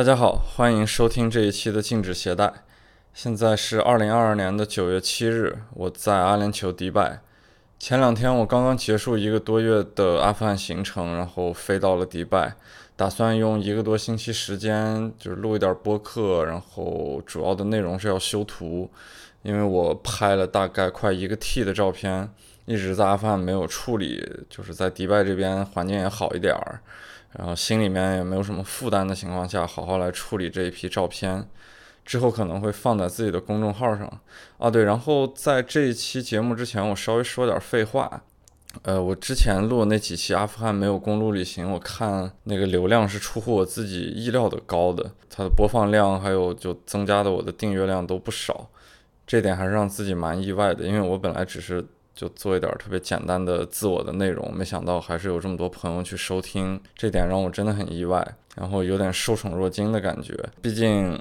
大家好，欢迎收听这一期的禁止携带。现在是二零二二年的九月七日，我在阿联酋迪拜。前两天我刚刚结束一个多月的阿富汗行程，然后飞到了迪拜，打算用一个多星期时间就是录一点播客，然后主要的内容是要修图，因为我拍了大概快一个 T 的照片，一直在阿富汗没有处理，就是在迪拜这边环境也好一点儿。然后心里面也没有什么负担的情况下，好好来处理这一批照片，之后可能会放在自己的公众号上。啊，对，然后在这一期节目之前，我稍微说点废话。呃，我之前录那几期阿富汗没有公路旅行，我看那个流量是出乎我自己意料的高的，它的播放量还有就增加的我的订阅量都不少，这点还是让自己蛮意外的，因为我本来只是。就做一点特别简单的自我的内容，没想到还是有这么多朋友去收听，这点让我真的很意外，然后有点受宠若惊的感觉。毕竟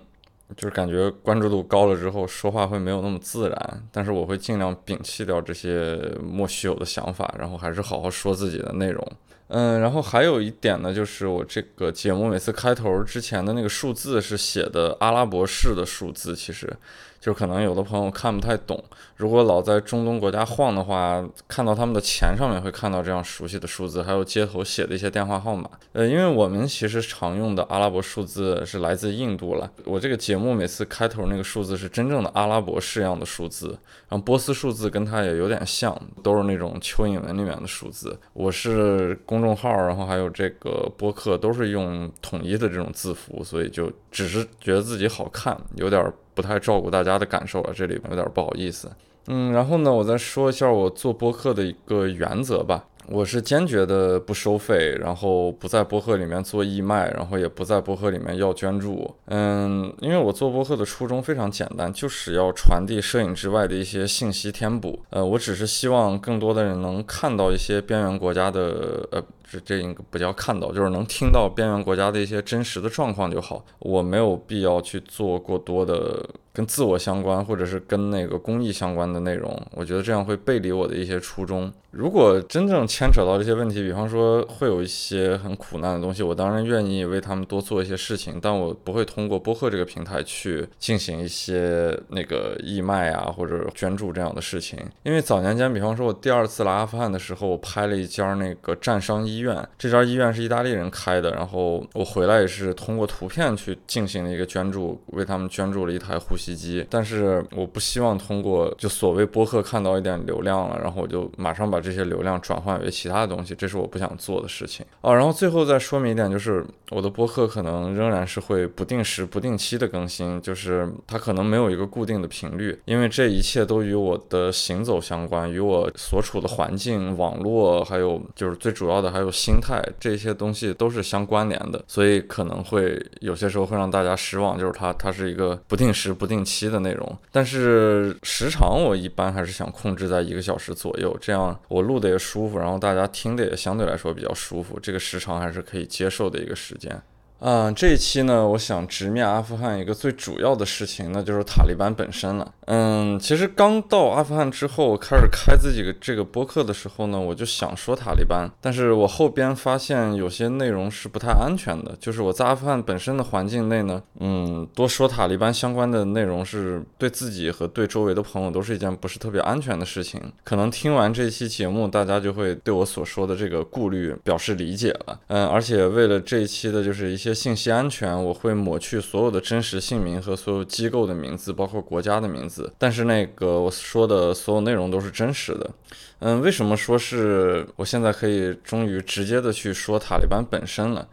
就是感觉关注度高了之后，说话会没有那么自然，但是我会尽量摒弃掉这些莫须有的想法，然后还是好好说自己的内容。嗯，然后还有一点呢，就是我这个节目每次开头之前的那个数字是写的阿拉伯式的数字，其实。就可能有的朋友看不太懂，如果老在中东国家晃的话，看到他们的钱上面会看到这样熟悉的数字，还有街头写的一些电话号码。呃，因为我们其实常用的阿拉伯数字是来自印度了。我这个节目每次开头那个数字是真正的阿拉伯式样的数字，然后波斯数字跟它也有点像，都是那种蚯蚓文里面的数字。我是公众号，然后还有这个播客都是用统一的这种字符，所以就只是觉得自己好看，有点。不太照顾大家的感受了，这里有点不好意思。嗯，然后呢，我再说一下我做播客的一个原则吧。我是坚决的不收费，然后不在播客里面做义卖，然后也不在播客里面要捐助。嗯，因为我做播客的初衷非常简单，就是要传递摄影之外的一些信息填补。呃，我只是希望更多的人能看到一些边缘国家的，呃，这这应该不叫看到，就是能听到边缘国家的一些真实的状况就好。我没有必要去做过多的。跟自我相关，或者是跟那个公益相关的内容，我觉得这样会背离我的一些初衷。如果真正牵扯到这些问题，比方说会有一些很苦难的东西，我当然愿意为他们多做一些事情，但我不会通过播客这个平台去进行一些那个义卖啊或者捐助这样的事情。因为早年间，比方说我第二次来阿富汗的时候，我拍了一家那个战伤医医院，这家医院是意大利人开的，然后我回来也是通过图片去进行了一个捐助，为他们捐助了一台呼吸机。但是我不希望通过就所谓播客看到一点流量了，然后我就马上把。这些流量转换为其他的东西，这是我不想做的事情啊。然后最后再说明一点，就是我的播客可能仍然是会不定时、不定期的更新，就是它可能没有一个固定的频率，因为这一切都与我的行走相关，与我所处的环境、网络，还有就是最主要的还有心态，这些东西都是相关联的，所以可能会有些时候会让大家失望，就是它它是一个不定时、不定期的内容。但是时长我一般还是想控制在一个小时左右，这样。我录的也舒服，然后大家听的也相对来说比较舒服，这个时长还是可以接受的一个时间。嗯，这一期呢，我想直面阿富汗一个最主要的事情，那就是塔利班本身了。嗯，其实刚到阿富汗之后，我开始开自己的这个播客的时候呢，我就想说塔利班，但是我后边发现有些内容是不太安全的，就是我在阿富汗本身的环境内呢，嗯，多说塔利班相关的内容是对自己和对周围的朋友都是一件不是特别安全的事情。可能听完这期节目，大家就会对我所说的这个顾虑表示理解了。嗯，而且为了这一期的就是一些。信息安全，我会抹去所有的真实姓名和所有机构的名字，包括国家的名字。但是那个我说的所有内容都是真实的。嗯，为什么说是我现在可以终于直接的去说塔利班本身了？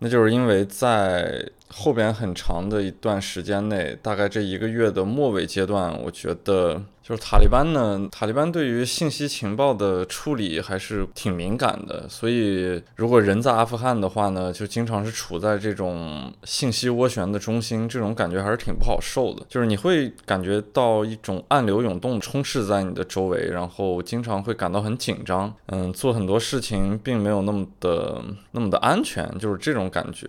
那就是因为在后边很长的一段时间内，大概这一个月的末尾阶段，我觉得。就是塔利班呢，塔利班对于信息情报的处理还是挺敏感的，所以如果人在阿富汗的话呢，就经常是处在这种信息涡旋的中心，这种感觉还是挺不好受的。就是你会感觉到一种暗流涌动充斥在你的周围，然后经常会感到很紧张，嗯，做很多事情并没有那么的那么的安全，就是这种感觉。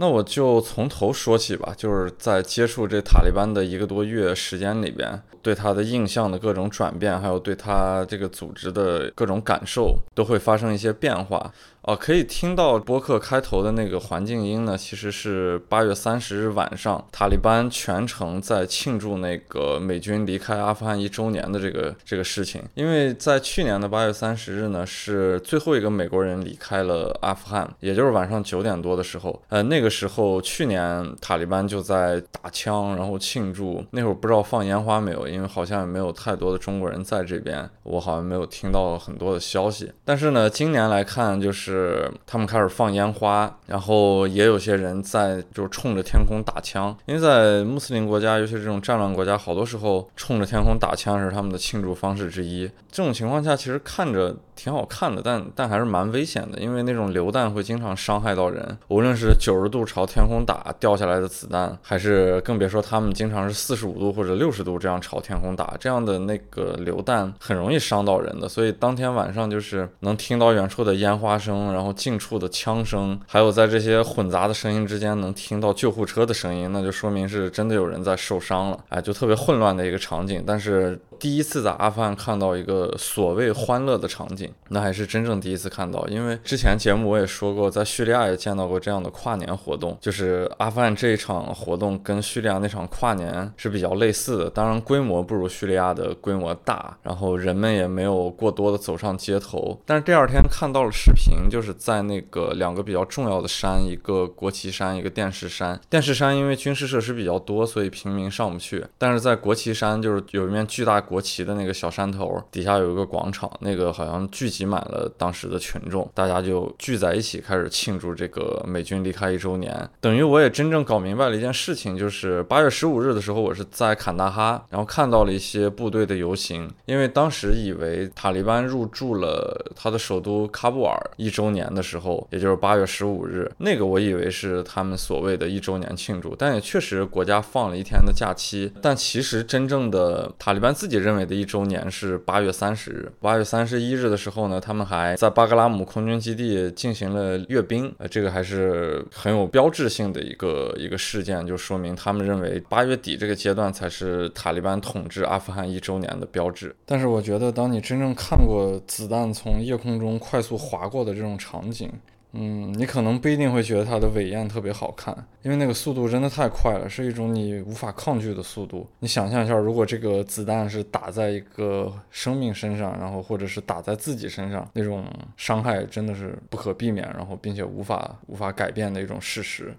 那我就从头说起吧，就是在接触这塔利班的一个多月时间里边，对他的印象的各种转变，还有对他这个组织的各种感受，都会发生一些变化。哦，可以听到播客开头的那个环境音呢，其实是八月三十日晚上，塔利班全程在庆祝那个美军离开阿富汗一周年的这个这个事情。因为在去年的八月三十日呢，是最后一个美国人离开了阿富汗，也就是晚上九点多的时候。呃，那个时候去年塔利班就在打枪，然后庆祝。那会儿不知道放烟花没有，因为好像也没有太多的中国人在这边，我好像没有听到很多的消息。但是呢，今年来看就是。是他们开始放烟花，然后也有些人在就是冲着天空打枪，因为在穆斯林国家，尤其是这种战乱国家，好多时候冲着天空打枪是他们的庆祝方式之一。这种情况下，其实看着。挺好看的，但但还是蛮危险的，因为那种榴弹会经常伤害到人，无论是九十度朝天空打掉下来的子弹，还是更别说他们经常是四十五度或者六十度这样朝天空打，这样的那个榴弹很容易伤到人的。所以当天晚上就是能听到远处的烟花声，然后近处的枪声，还有在这些混杂的声音之间能听到救护车的声音，那就说明是真的有人在受伤了。哎，就特别混乱的一个场景，但是。第一次在阿富汗看到一个所谓欢乐的场景，那还是真正第一次看到。因为之前节目我也说过，在叙利亚也见到过这样的跨年活动，就是阿富汗这一场活动跟叙利亚那场跨年是比较类似的，当然规模不如叙利亚的规模大，然后人们也没有过多的走上街头。但是第二天看到了视频，就是在那个两个比较重要的山，一个国旗山，一个电视山。电视山因为军事设施比较多，所以平民上不去。但是在国旗山，就是有一面巨大。国旗的那个小山头底下有一个广场，那个好像聚集满了当时的群众，大家就聚在一起开始庆祝这个美军离开一周年。等于我也真正搞明白了一件事情，就是八月十五日的时候，我是在坎大哈，然后看到了一些部队的游行，因为当时以为塔利班入驻了他的首都喀布尔一周年的时候，也就是八月十五日，那个我以为是他们所谓的一周年庆祝，但也确实国家放了一天的假期，但其实真正的塔利班自己。认为的一周年是八月三十日。八月三十一日的时候呢，他们还在巴格拉姆空军基地进行了阅兵，呃，这个还是很有标志性的一个一个事件，就说明他们认为八月底这个阶段才是塔利班统治阿富汗一周年的标志。但是我觉得，当你真正看过子弹从夜空中快速划过的这种种场景，嗯，你可能不一定会觉得它的尾焰特别好看，因为那个速度真的太快了，是一种你无法抗拒的速度。你想象一下，如果这个子弹是打在一个生命身上，然后或者是打在自己身上，那种伤害真的是不可避免，然后并且无法无法改变的一种事实。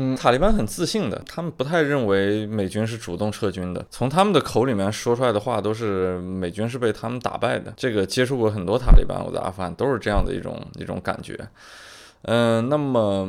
嗯，塔利班很自信的，他们不太认为美军是主动撤军的，从他们的口里面说出来的话都是美军是被他们打败的。这个接触过很多塔利班，我在阿富汗都是这样的一种一种感觉。嗯，那么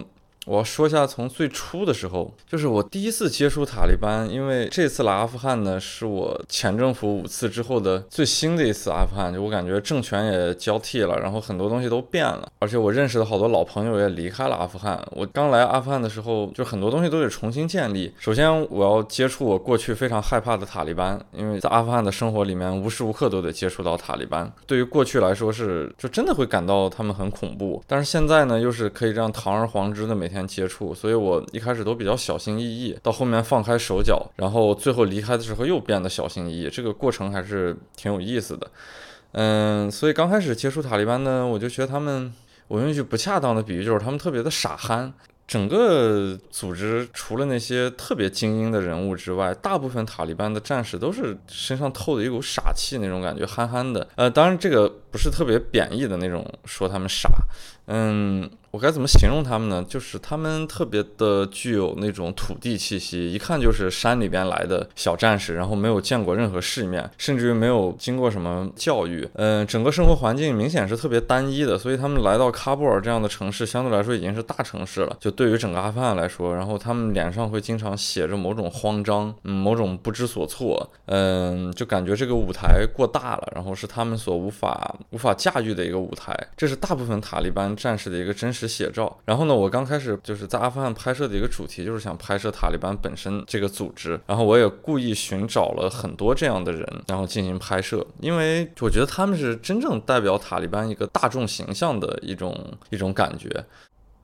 我要说一下，从最初的时候，就是我第一次接触塔利班，因为这次来阿富汗呢，是我前政府五次之后的最新的一次阿富汗，就我感觉政权也交替了，然后很多东西都变了，而且我认识的好多老朋友也离开了阿富汗。我刚来阿富汗的时候，就很多东西都得重新建立。首先，我要接触我过去非常害怕的塔利班，因为在阿富汗的生活里面，无时无刻都得接触到塔利班。对于过去来说是，就真的会感到他们很恐怖。但是现在呢，又是可以这样堂而皇之的每天。接触，所以我一开始都比较小心翼翼，到后面放开手脚，然后最后离开的时候又变得小心翼翼，这个过程还是挺有意思的。嗯，所以刚开始接触塔利班呢，我就觉得他们，我用一句不恰当的比喻，就是他们特别的傻憨。整个组织除了那些特别精英的人物之外，大部分塔利班的战士都是身上透着一股傻气那种感觉，憨憨的。呃，当然这个不是特别贬义的那种，说他们傻。嗯，我该怎么形容他们呢？就是他们特别的具有那种土地气息，一看就是山里边来的小战士，然后没有见过任何世面，甚至于没有经过什么教育。嗯，整个生活环境明显是特别单一的，所以他们来到喀布尔这样的城市，相对来说已经是大城市了。就对于整个阿富汗来说，然后他们脸上会经常写着某种慌张，嗯，某种不知所措，嗯，就感觉这个舞台过大了，然后是他们所无法无法驾驭的一个舞台。这是大部分塔利班。战士的一个真实写照。然后呢，我刚开始就是在阿富汗拍摄的一个主题，就是想拍摄塔利班本身这个组织。然后我也故意寻找了很多这样的人，然后进行拍摄，因为我觉得他们是真正代表塔利班一个大众形象的一种一种感觉。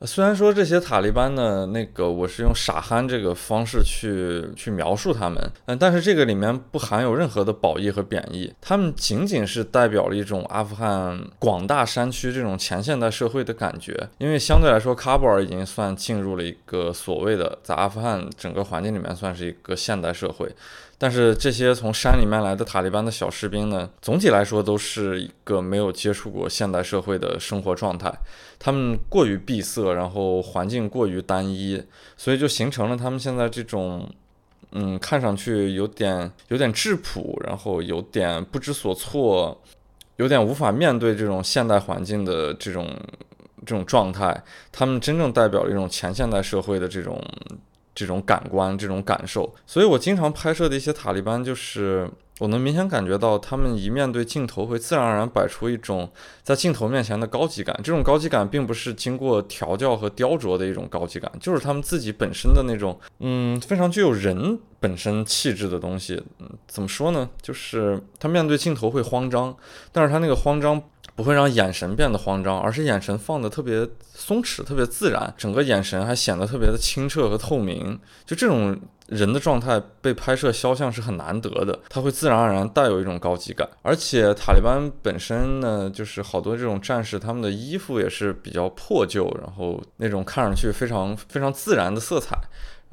虽然说这些塔利班呢，那个我是用傻憨这个方式去去描述他们，嗯，但是这个里面不含有任何的褒义和贬义，他们仅仅是代表了一种阿富汗广大山区这种前现代社会的感觉。因为相对来说，喀布尔已经算进入了一个所谓的在阿富汗整个环境里面算是一个现代社会。但是这些从山里面来的塔利班的小士兵呢，总体来说都是一个没有接触过现代社会的生活状态，他们过于闭塞，然后环境过于单一，所以就形成了他们现在这种，嗯，看上去有点有点质朴，然后有点不知所措，有点无法面对这种现代环境的这种这种状态。他们真正代表了一种前现代社会的这种。这种感官，这种感受，所以我经常拍摄的一些塔利班，就是我能明显感觉到，他们一面对镜头，会自然而然摆出一种在镜头面前的高级感。这种高级感并不是经过调教和雕琢的一种高级感，就是他们自己本身的那种，嗯，非常具有人本身气质的东西。嗯，怎么说呢？就是他面对镜头会慌张，但是他那个慌张。不会让眼神变得慌张，而是眼神放得特别松弛、特别自然，整个眼神还显得特别的清澈和透明。就这种人的状态被拍摄肖像是很难得的，他会自然而然带有一种高级感。而且塔利班本身呢，就是好多这种战士，他们的衣服也是比较破旧，然后那种看上去非常非常自然的色彩。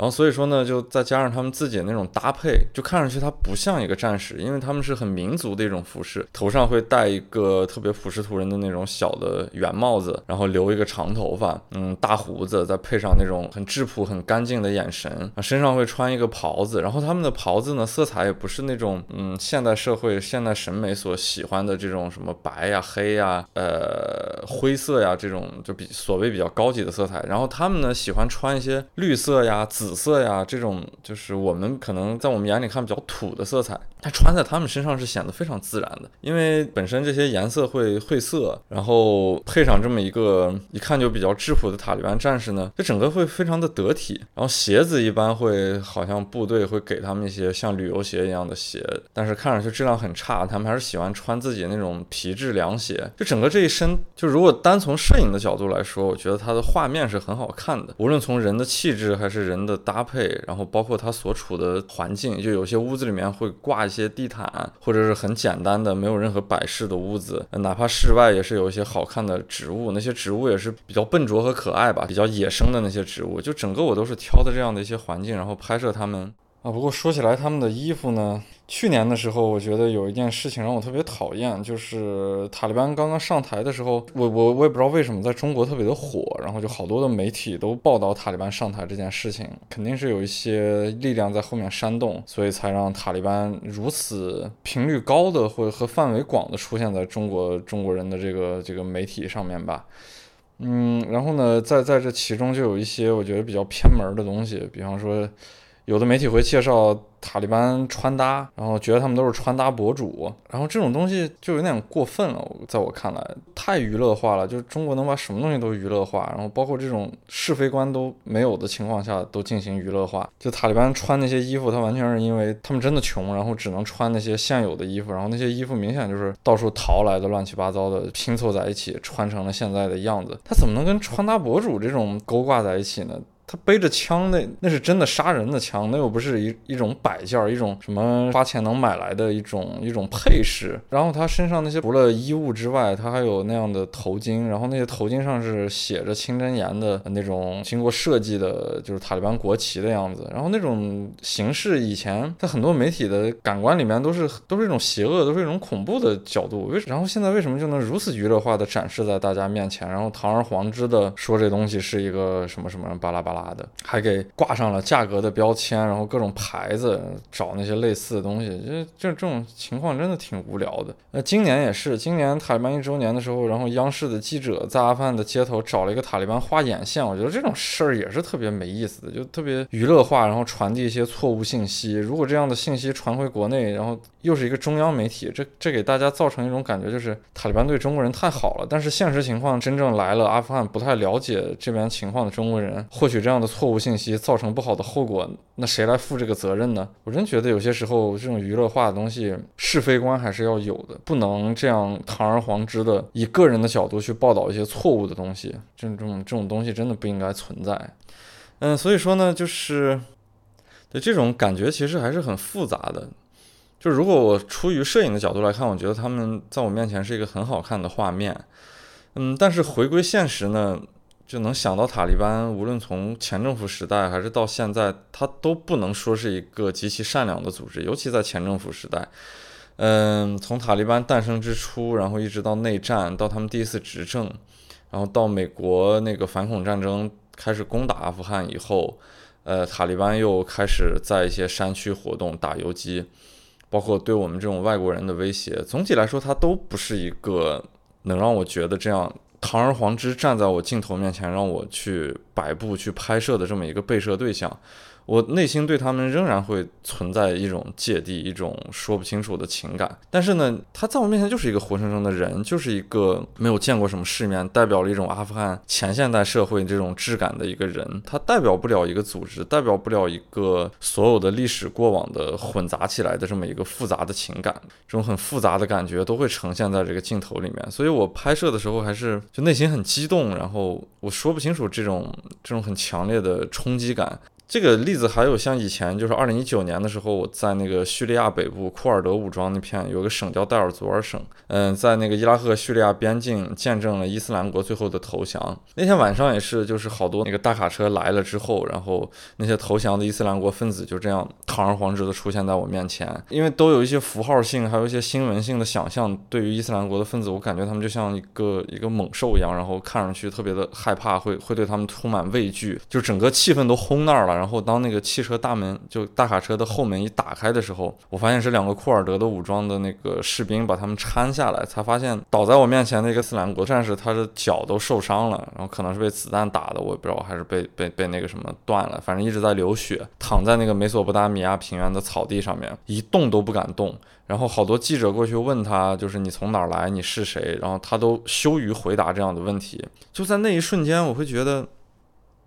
然后所以说呢，就再加上他们自己的那种搭配，就看上去他不像一个战士，因为他们是很民族的一种服饰，头上会戴一个特别普什图人的那种小的圆帽子，然后留一个长头发，嗯，大胡子，再配上那种很质朴、很干净的眼神，身上会穿一个袍子，然后他们的袍子呢，色彩也不是那种嗯现代社会、现代审美所喜欢的这种什么白呀、黑呀、呃灰色呀这种就比所谓比较高级的色彩，然后他们呢喜欢穿一些绿色呀、紫。紫色呀，这种就是我们可能在我们眼里看比较土的色彩，它穿在他们身上是显得非常自然的。因为本身这些颜色会晦涩，然后配上这么一个一看就比较质朴的塔利班战士呢，这整个会非常的得体。然后鞋子一般会好像部队会给他们一些像旅游鞋一样的鞋，但是看上去质量很差，他们还是喜欢穿自己那种皮质凉鞋。就整个这一身，就如果单从摄影的角度来说，我觉得它的画面是很好看的，无论从人的气质还是人的。的搭配，然后包括它所处的环境，就有些屋子里面会挂一些地毯，或者是很简单的没有任何摆饰的屋子，哪怕室外也是有一些好看的植物，那些植物也是比较笨拙和可爱吧，比较野生的那些植物，就整个我都是挑的这样的一些环境，然后拍摄它们。啊，不过说起来，他们的衣服呢？去年的时候，我觉得有一件事情让我特别讨厌，就是塔利班刚刚上台的时候，我我我也不知道为什么在中国特别的火，然后就好多的媒体都报道塔利班上台这件事情，肯定是有一些力量在后面煽动，所以才让塔利班如此频率高的或者和范围广的出现在中国中国人的这个这个媒体上面吧。嗯，然后呢，在在这其中就有一些我觉得比较偏门的东西，比方说。有的媒体会介绍塔利班穿搭，然后觉得他们都是穿搭博主，然后这种东西就有点过分了，在我看来太娱乐化了。就是中国能把什么东西都娱乐化，然后包括这种是非观都没有的情况下都进行娱乐化。就塔利班穿那些衣服，他完全是因为他们真的穷，然后只能穿那些现有的衣服，然后那些衣服明显就是到处淘来的，乱七八糟的拼凑在一起，穿成了现在的样子。他怎么能跟穿搭博主这种勾挂在一起呢？他背着枪，那那是真的杀人的枪，那又不是一一种摆件，一种什么花钱能买来的一种一种配饰。然后他身上那些除了衣物之外，他还有那样的头巾，然后那些头巾上是写着清真言的那种经过设计的，就是塔利班国旗的样子。然后那种形式以前在很多媒体的感官里面都是都是一种邪恶，都是一种恐怖的角度。为然后现在为什么就能如此娱乐化的展示在大家面前，然后堂而皇之的说这东西是一个什么什么巴拉巴拉。的还给挂上了价格的标签，然后各种牌子找那些类似的东西，就就这种情况真的挺无聊的。那今年也是，今年塔利班一周年的时候，然后央视的记者在阿富汗的街头找了一个塔利班画眼线，我觉得这种事儿也是特别没意思的，就特别娱乐化，然后传递一些错误信息。如果这样的信息传回国内，然后又是一个中央媒体，这这给大家造成一种感觉，就是塔利班对中国人太好了。但是现实情况，真正来了阿富汗不太了解这边情况的中国人，或许这样。这样的错误信息造成不好的后果，那谁来负这个责任呢？我真觉得有些时候这种娱乐化的东西，是非观还是要有的，不能这样堂而皇之的以个人的角度去报道一些错误的东西，这种这种东西真的不应该存在。嗯，所以说呢，就是对这种感觉其实还是很复杂的。就如果我出于摄影的角度来看，我觉得他们在我面前是一个很好看的画面。嗯，但是回归现实呢，就能想到塔利班，无论从前政府时代还是到现在，他都不能说是一个极其善良的组织。尤其在前政府时代，嗯，从塔利班诞生之初，然后一直到内战，到他们第一次执政，然后到美国那个反恐战争开始攻打阿富汗以后，呃，塔利班又开始在一些山区活动，打游击。包括对我们这种外国人的威胁，总体来说，它都不是一个能让我觉得这样堂而皇之站在我镜头面前让我去摆布、去拍摄的这么一个被摄对象。我内心对他们仍然会存在一种芥蒂，一种说不清楚的情感。但是呢，他在我面前就是一个活生生的人，就是一个没有见过什么世面，代表了一种阿富汗前现代社会这种质感的一个人。他代表不了一个组织，代表不了一个所有的历史过往的混杂起来的这么一个复杂的情感。这种很复杂的感觉都会呈现在这个镜头里面。所以我拍摄的时候还是就内心很激动，然后我说不清楚这种这种很强烈的冲击感。这个例子还有像以前，就是二零一九年的时候，我在那个叙利亚北部库尔德武装那片有个省叫代尔祖尔省，嗯，在那个伊拉克叙利亚边境见证了伊斯兰国最后的投降。那天晚上也是，就是好多那个大卡车来了之后，然后那些投降的伊斯兰国分子就这样堂而皇之的出现在我面前，因为都有一些符号性，还有一些新闻性的想象。对于伊斯兰国的分子，我感觉他们就像一个一个猛兽一样，然后看上去特别的害怕，会会对他们充满畏惧，就整个气氛都轰那儿了。然后当那个汽车大门就大卡车的后门一打开的时候，我发现是两个库尔德的武装的那个士兵把他们搀下来，才发现倒在我面前的一个斯兰国战士，他的脚都受伤了，然后可能是被子弹打的，我也不知道还是被被被那个什么断了，反正一直在流血，躺在那个美索不达米亚平原的草地上面，一动都不敢动。然后好多记者过去问他，就是你从哪儿来，你是谁？然后他都羞于回答这样的问题。就在那一瞬间，我会觉得。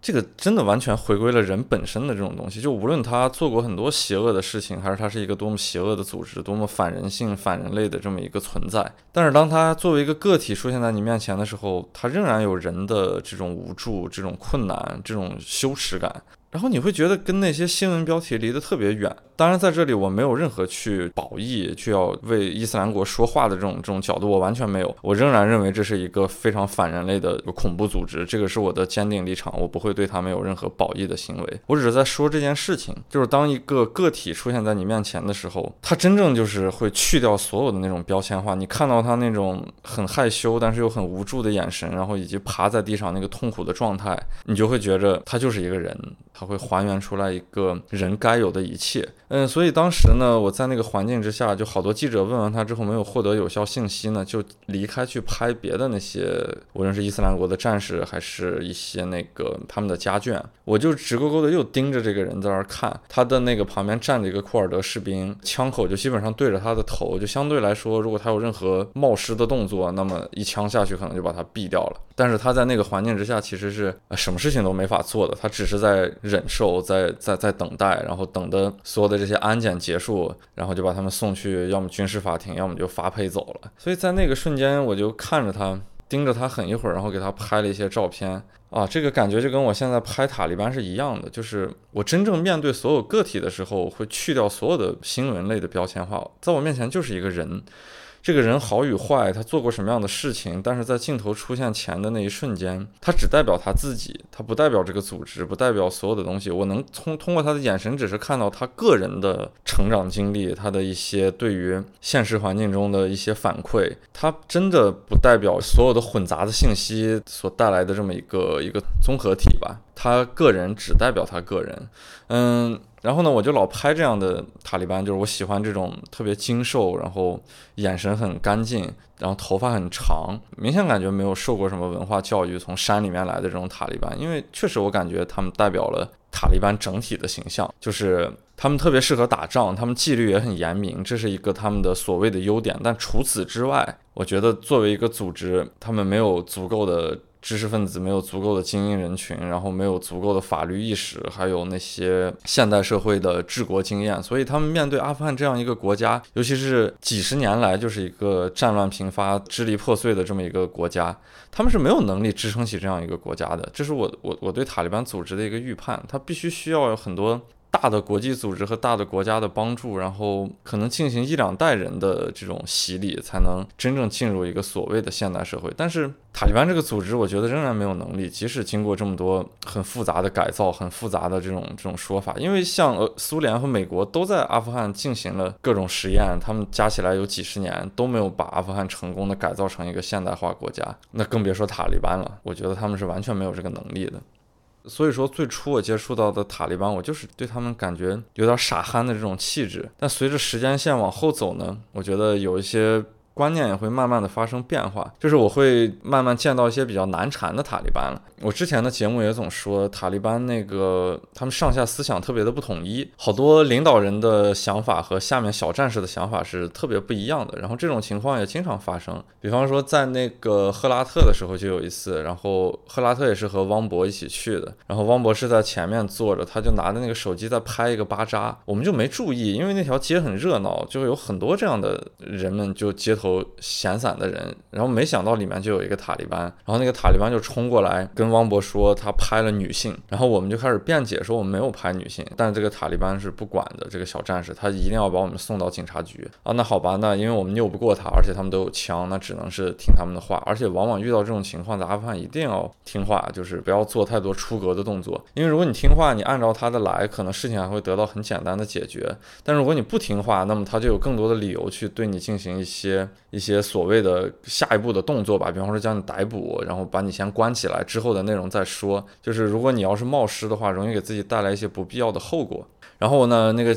这个真的完全回归了人本身的这种东西，就无论他做过很多邪恶的事情，还是他是一个多么邪恶的组织，多么反人性、反人类的这么一个存在，但是当他作为一个个体出现在你面前的时候，他仍然有人的这种无助、这种困难、这种羞耻感。然后你会觉得跟那些新闻标题离得特别远。当然，在这里我没有任何去保义、去要为伊斯兰国说话的这种这种角度，我完全没有。我仍然认为这是一个非常反人类的恐怖组织，这个是我的坚定立场。我不会对他们有任何保义的行为。我只是在说这件事情，就是当一个个体出现在你面前的时候，他真正就是会去掉所有的那种标签化。你看到他那种很害羞但是又很无助的眼神，然后以及趴在地上那个痛苦的状态，你就会觉着他就是一个人。会还原出来一个人该有的一切，嗯，所以当时呢，我在那个环境之下，就好多记者问完他之后没有获得有效信息呢，就离开去拍别的那些，无论是伊斯兰国的战士，还是一些那个他们的家眷，我就直勾勾的又盯着这个人在那儿看，他的那个旁边站着一个库尔德士兵，枪口就基本上对着他的头，就相对来说，如果他有任何冒失的动作，那么一枪下去可能就把他毙掉了。但是他在那个环境之下，其实是什么事情都没法做的，他只是在。忍受，在在在等待，然后等的所有的这些安检结束，然后就把他们送去，要么军事法庭，要么就发配走了。所以在那个瞬间，我就看着他，盯着他很一会儿，然后给他拍了一些照片。啊，这个感觉就跟我现在拍塔利班是一样的，就是我真正面对所有个体的时候，会去掉所有的新闻类的标签化，在我面前就是一个人。这个人好与坏，他做过什么样的事情？但是在镜头出现前的那一瞬间，他只代表他自己，他不代表这个组织，不代表所有的东西。我能通通过他的眼神，只是看到他个人的成长经历，他的一些对于现实环境中的一些反馈。他真的不代表所有的混杂的信息所带来的这么一个一个综合体吧？他个人只代表他个人，嗯。然后呢，我就老拍这样的塔利班，就是我喜欢这种特别精瘦，然后眼神很干净，然后头发很长，明显感觉没有受过什么文化教育，从山里面来的这种塔利班。因为确实我感觉他们代表了塔利班整体的形象，就是他们特别适合打仗，他们纪律也很严明，这是一个他们的所谓的优点。但除此之外，我觉得作为一个组织，他们没有足够的。知识分子，没有足够的精英人群，然后没有足够的法律意识，还有那些现代社会的治国经验，所以他们面对阿富汗这样一个国家，尤其是几十年来就是一个战乱频发、支离破碎的这么一个国家，他们是没有能力支撑起这样一个国家的。这是我我我对塔利班组织的一个预判，他必须需要有很多。大的国际组织和大的国家的帮助，然后可能进行一两代人的这种洗礼，才能真正进入一个所谓的现代社会。但是塔利班这个组织，我觉得仍然没有能力，即使经过这么多很复杂的改造、很复杂的这种这种说法，因为像呃苏联和美国都在阿富汗进行了各种实验，他们加起来有几十年都没有把阿富汗成功的改造成一个现代化国家，那更别说塔利班了。我觉得他们是完全没有这个能力的。所以说，最初我接触到的塔利班，我就是对他们感觉有点傻憨的这种气质。但随着时间线往后走呢，我觉得有一些。观念也会慢慢的发生变化，就是我会慢慢见到一些比较难缠的塔利班了。我之前的节目也总说塔利班那个他们上下思想特别的不统一，好多领导人的想法和下面小战士的想法是特别不一样的。然后这种情况也经常发生，比方说在那个赫拉特的时候就有一次，然后赫拉特也是和汪博一起去的，然后汪博是在前面坐着，他就拿着那个手机在拍一个巴扎，我们就没注意，因为那条街很热闹，就有很多这样的人们就街头。头闲散的人，然后没想到里面就有一个塔利班，然后那个塔利班就冲过来跟汪博说他拍了女性，然后我们就开始辩解说我们没有拍女性，但是这个塔利班是不管的，这个小战士他一定要把我们送到警察局。啊，那好吧，那因为我们拗不过他，而且他们都有枪，那只能是听他们的话，而且往往遇到这种情况，在阿富汗一定要听话，就是不要做太多出格的动作，因为如果你听话，你按照他的来，可能事情还会得到很简单的解决，但如果你不听话，那么他就有更多的理由去对你进行一些。一些所谓的下一步的动作吧，比方说将你逮捕，然后把你先关起来，之后的内容再说。就是如果你要是冒失的话，容易给自己带来一些不必要的后果。然后呢，那个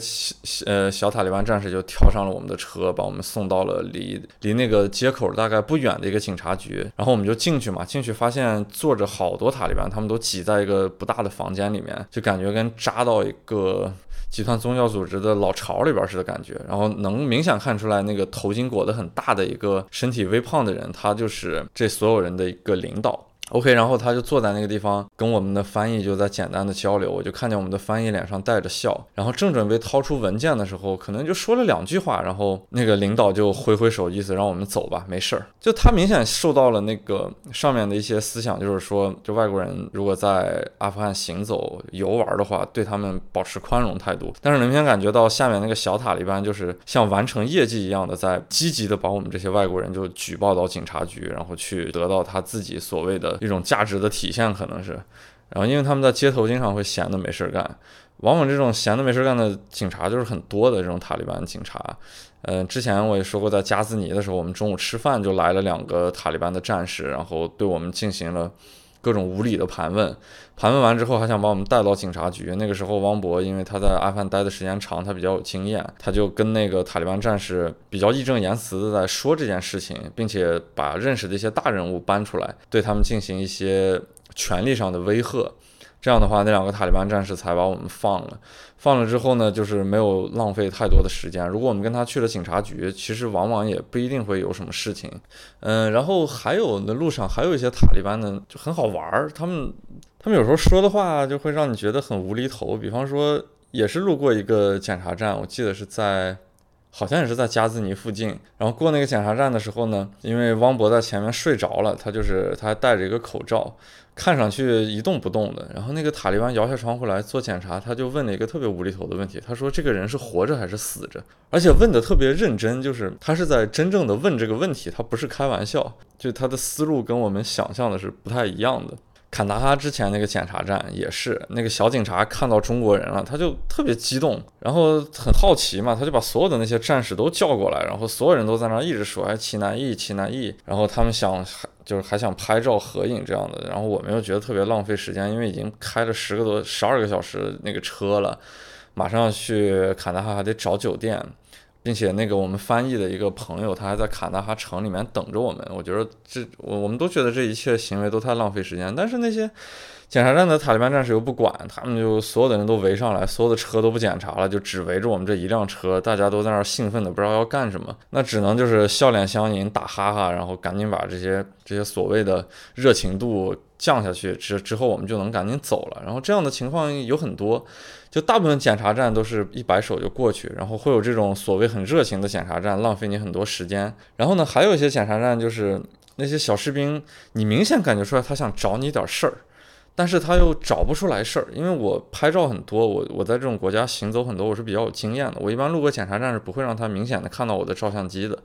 呃小塔利班战士就跳上了我们的车，把我们送到了离离那个街口大概不远的一个警察局。然后我们就进去嘛，进去发现坐着好多塔利班，他们都挤在一个不大的房间里面，就感觉跟扎到一个。集团宗教组织的老巢里边似的感觉，然后能明显看出来那个头巾裹得很大的一个身体微胖的人，他就是这所有人的一个领导。OK，然后他就坐在那个地方，跟我们的翻译就在简单的交流。我就看见我们的翻译脸上带着笑，然后正准备掏出文件的时候，可能就说了两句话，然后那个领导就挥挥手，意思让我们走吧，没事儿。就他明显受到了那个上面的一些思想，就是说，就外国人如果在阿富汗行走游玩的话，对他们保持宽容态度。但是明显感觉到下面那个小塔利班就是像完成业绩一样的，在积极的把我们这些外国人就举报到警察局，然后去得到他自己所谓的。一种价值的体现可能是，然后因为他们在街头经常会闲的没事儿干，往往这种闲的没事儿干的警察就是很多的这种塔利班警察。嗯，之前我也说过，在加兹尼的时候，我们中午吃饭就来了两个塔利班的战士，然后对我们进行了。各种无理的盘问，盘问完之后还想把我们带到警察局。那个时候，汪博因为他在阿富汗待的时间长，他比较有经验，他就跟那个塔利班战士比较义正言辞的在说这件事情，并且把认识的一些大人物搬出来，对他们进行一些权力上的威吓。这样的话，那两个塔利班战士才把我们放了。放了之后呢，就是没有浪费太多的时间。如果我们跟他去了警察局，其实往往也不一定会有什么事情。嗯，然后还有那路上还有一些塔利班呢，就很好玩儿。他们他们有时候说的话就会让你觉得很无厘头。比方说，也是路过一个检查站，我记得是在。好像也是在加兹尼附近，然后过那个检查站的时候呢，因为汪博在前面睡着了，他就是他还戴着一个口罩，看上去一动不动的。然后那个塔利班摇下窗户来做检查，他就问了一个特别无厘头的问题，他说这个人是活着还是死着？而且问的特别认真，就是他是在真正的问这个问题，他不是开玩笑，就他的思路跟我们想象的是不太一样的。坎达哈之前那个检查站也是，那个小警察看到中国人了，他就特别激动，然后很好奇嘛，他就把所有的那些战士都叫过来，然后所有人都在那一直说，哎，齐南义，齐南义，然后他们想就是还想拍照合影这样的，然后我们又觉得特别浪费时间，因为已经开了十个多十二个小时那个车了，马上要去坎达哈还得找酒店。并且那个我们翻译的一个朋友，他还在卡纳哈城里面等着我们。我觉得这我我们都觉得这一切行为都太浪费时间。但是那些检查站的塔利班战士又不管，他们就所有的人都围上来，所有的车都不检查了，就只围着我们这一辆车，大家都在那兴奋的不知道要干什么，那只能就是笑脸相迎，打哈哈，然后赶紧把这些这些所谓的热情度降下去，之之后我们就能赶紧走了。然后这样的情况有很多。就大部分检查站都是一摆手就过去，然后会有这种所谓很热情的检查站，浪费你很多时间。然后呢，还有一些检查站就是那些小士兵，你明显感觉出来他想找你点事儿，但是他又找不出来事儿。因为我拍照很多，我我在这种国家行走很多，我是比较有经验的。我一般路过检查站是不会让他明显的看到我的照相机的。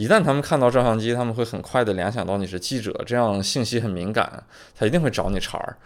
一旦他们看到照相机，他们会很快的联想到你是记者，这样信息很敏感，他一定会找你茬儿。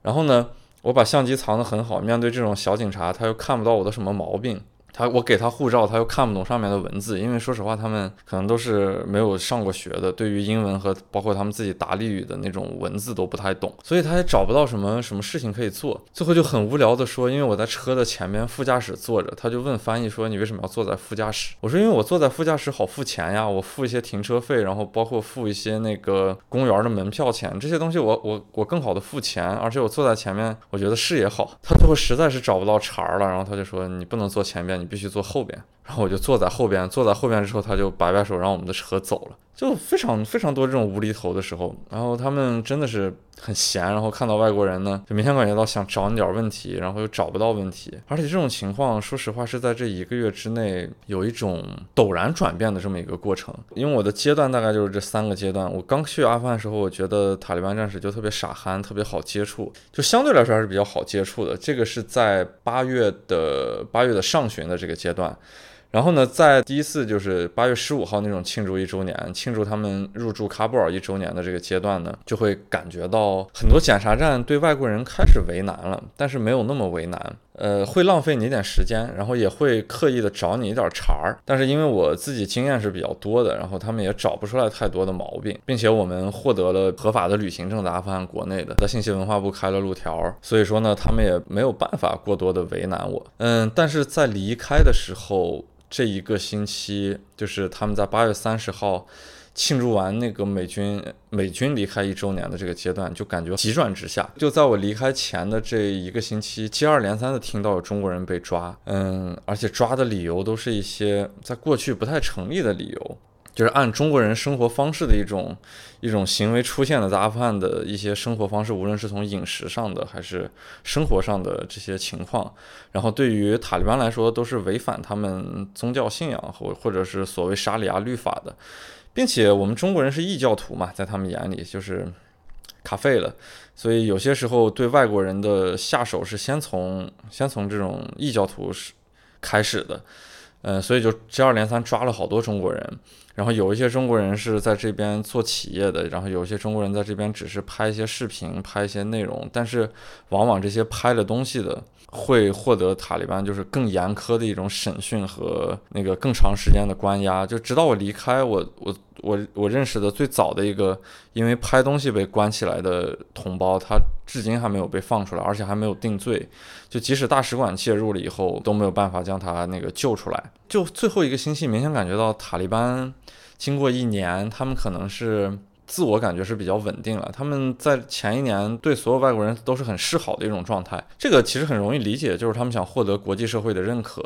然后呢？我把相机藏得很好，面对这种小警察，他又看不到我的什么毛病。他我给他护照，他又看不懂上面的文字，因为说实话，他们可能都是没有上过学的，对于英文和包括他们自己达利语的那种文字都不太懂，所以他也找不到什么什么事情可以做。最后就很无聊的说，因为我在车的前面副驾驶坐着，他就问翻译说：“你为什么要坐在副驾驶？”我说：“因为我坐在副驾驶好付钱呀，我付一些停车费，然后包括付一些那个公园的门票钱，这些东西我我我更好的付钱，而且我坐在前面，我觉得视野好。”他最后实在是找不到茬儿了，然后他就说：“你不能坐前边，你必须坐后边。”然后我就坐在后边，坐在后边之后，他就摆摆手，让我们的车走了。就非常非常多这种无厘头的时候，然后他们真的是很闲，然后看到外国人呢，就明显感觉到想找你点问题，然后又找不到问题。而且这种情况，说实话是在这一个月之内有一种陡然转变的这么一个过程。因为我的阶段大概就是这三个阶段。我刚去阿富汗的时候，我觉得塔利班战士就特别傻憨，特别好接触，就相对来说还是比较好接触的。这个是在八月的八月的上旬的这个阶段。然后呢，在第一次就是八月十五号那种庆祝一周年、庆祝他们入驻喀布尔一周年的这个阶段呢，就会感觉到很多检查站对外国人开始为难了，但是没有那么为难，呃，会浪费你一点时间，然后也会刻意的找你一点茬儿。但是因为我自己经验是比较多的，然后他们也找不出来太多的毛病，并且我们获得了合法的旅行证，在阿富汗国内的，在信息文化部开了路条，所以说呢，他们也没有办法过多的为难我。嗯，但是在离开的时候。这一个星期，就是他们在八月三十号庆祝完那个美军美军离开一周年的这个阶段，就感觉急转直下。就在我离开前的这一个星期，接二连三的听到有中国人被抓，嗯，而且抓的理由都是一些在过去不太成立的理由。就是按中国人生活方式的一种一种行为出现的，在阿富汗的一些生活方式，无论是从饮食上的还是生活上的这些情况，然后对于塔利班来说，都是违反他们宗教信仰或或者是所谓沙里亚律法的，并且我们中国人是异教徒嘛，在他们眼里就是卡废了，所以有些时候对外国人的下手是先从先从这种异教徒是开始的，嗯，所以就接二连三抓了好多中国人。然后有一些中国人是在这边做企业的，然后有一些中国人在这边只是拍一些视频、拍一些内容，但是往往这些拍的东西的会获得塔利班就是更严苛的一种审讯和那个更长时间的关押。就直到我离开，我我我我认识的最早的一个因为拍东西被关起来的同胞，他至今还没有被放出来，而且还没有定罪。就即使大使馆介入了以后，都没有办法将他那个救出来。就最后一个星期，明显感觉到塔利班。经过一年，他们可能是自我感觉是比较稳定了。他们在前一年对所有外国人都是很示好的一种状态，这个其实很容易理解，就是他们想获得国际社会的认可。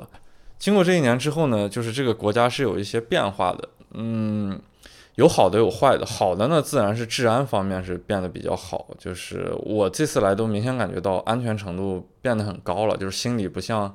经过这一年之后呢，就是这个国家是有一些变化的，嗯，有好的有坏的。好的呢，自然是治安方面是变得比较好，就是我这次来都明显感觉到安全程度变得很高了，就是心里不像。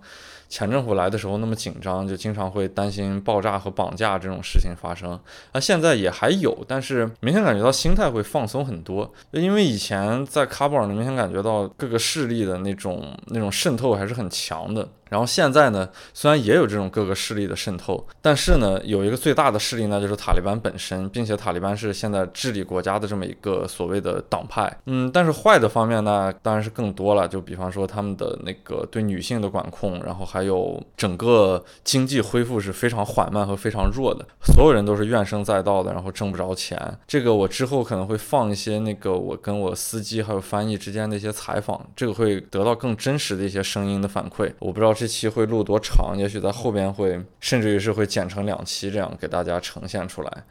前政府来的时候那么紧张，就经常会担心爆炸和绑架这种事情发生。那现在也还有，但是明显感觉到心态会放松很多。因为以前在喀布尔呢，明显感觉到各个势力的那种那种渗透还是很强的。然后现在呢，虽然也有这种各个势力的渗透，但是呢，有一个最大的势力呢，就是塔利班本身，并且塔利班是现在治理国家的这么一个所谓的党派。嗯，但是坏的方面呢，当然是更多了。就比方说他们的那个对女性的管控，然后还有整个经济恢复是非常缓慢和非常弱的，所有人都是怨声载道的，然后挣不着钱。这个我之后可能会放一些那个我跟我司机还有翻译之间的一些采访，这个会得到更真实的一些声音的反馈。我不知道。这期会录多长？也许在后边会，甚至于是会剪成两期，这样给大家呈现出来。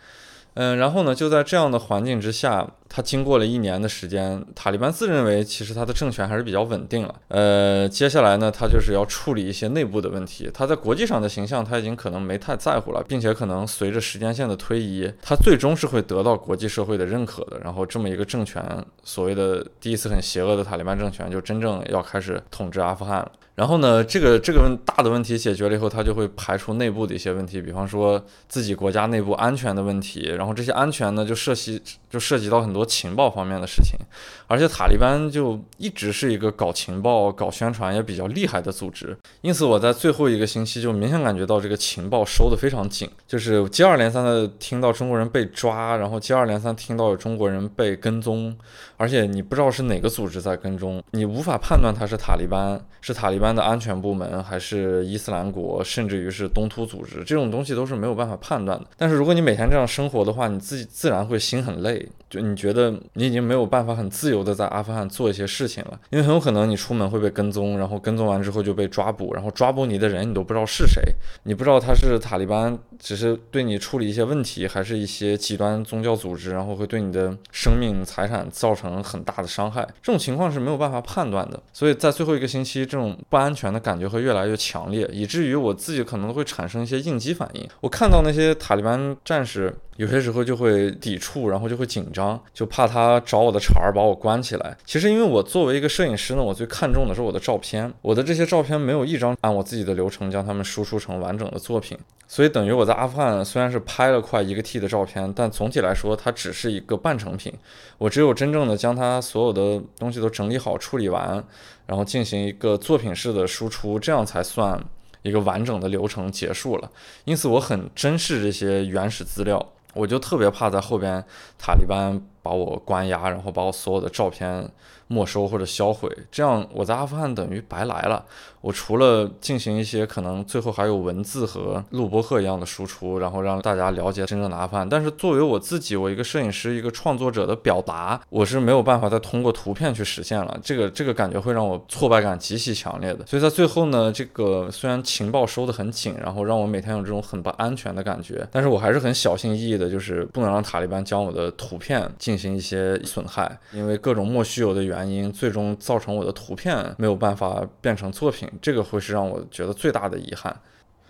嗯，然后呢，就在这样的环境之下。他经过了一年的时间，塔利班自认为其实他的政权还是比较稳定了。呃，接下来呢，他就是要处理一些内部的问题。他在国际上的形象他已经可能没太在乎了，并且可能随着时间线的推移，他最终是会得到国际社会的认可的。然后这么一个政权，所谓的第一次很邪恶的塔利班政权，就真正要开始统治阿富汗了。然后呢，这个这个问大的问题解决了以后，他就会排除内部的一些问题，比方说自己国家内部安全的问题。然后这些安全呢，就涉及就涉及到很多情报方面的事情。而且塔利班就一直是一个搞情报、搞宣传也比较厉害的组织。因此我在最后一个星期就明显感觉到这个情报收得非常紧，就是接二连三的听到中国人被抓，然后接二连三听到有中国人被跟踪，而且你不知道是哪个组织在跟踪，你无法判断他是塔利班，是塔利班。的安全部门，还是伊斯兰国，甚至于是东突组织，这种东西都是没有办法判断的。但是如果你每天这样生活的话，你自己自然会心很累，就你觉得你已经没有办法很自由的在阿富汗做一些事情了，因为很有可能你出门会被跟踪，然后跟踪完之后就被抓捕，然后抓捕你的人你都不知道是谁，你不知道他是塔利班，只是对你处理一些问题，还是一些极端宗教组织，然后会对你的生命财产造成很大的伤害，这种情况是没有办法判断的。所以在最后一个星期，这种。不安全的感觉会越来越强烈，以至于我自己可能会产生一些应激反应。我看到那些塔利班战士，有些时候就会抵触，然后就会紧张，就怕他找我的茬儿把我关起来。其实，因为我作为一个摄影师呢，我最看重的是我的照片。我的这些照片没有一张按我自己的流程将它们输出成完整的作品，所以等于我在阿富汗虽然是拍了快一个 T 的照片，但总体来说它只是一个半成品。我只有真正的将它所有的东西都整理好、处理完。然后进行一个作品式的输出，这样才算一个完整的流程结束了。因此，我很珍视这些原始资料，我就特别怕在后边塔利班把我关押，然后把我所有的照片没收或者销毁，这样我在阿富汗等于白来了。我除了进行一些可能最后还有文字和录播课一样的输出，然后让大家了解真正的阿富汗，但是作为我自己，我一个摄影师、一个创作者的表达，我是没有办法再通过图片去实现了。这个这个感觉会让我挫败感极其强烈的。所以在最后呢，这个虽然情报收得很紧，然后让我每天有这种很不安全的感觉，但是我还是很小心翼翼的，就是不能让塔利班将我的图片进进行一些损害，因为各种莫须有的原因，最终造成我的图片没有办法变成作品。这个会是让我觉得最大的遗憾。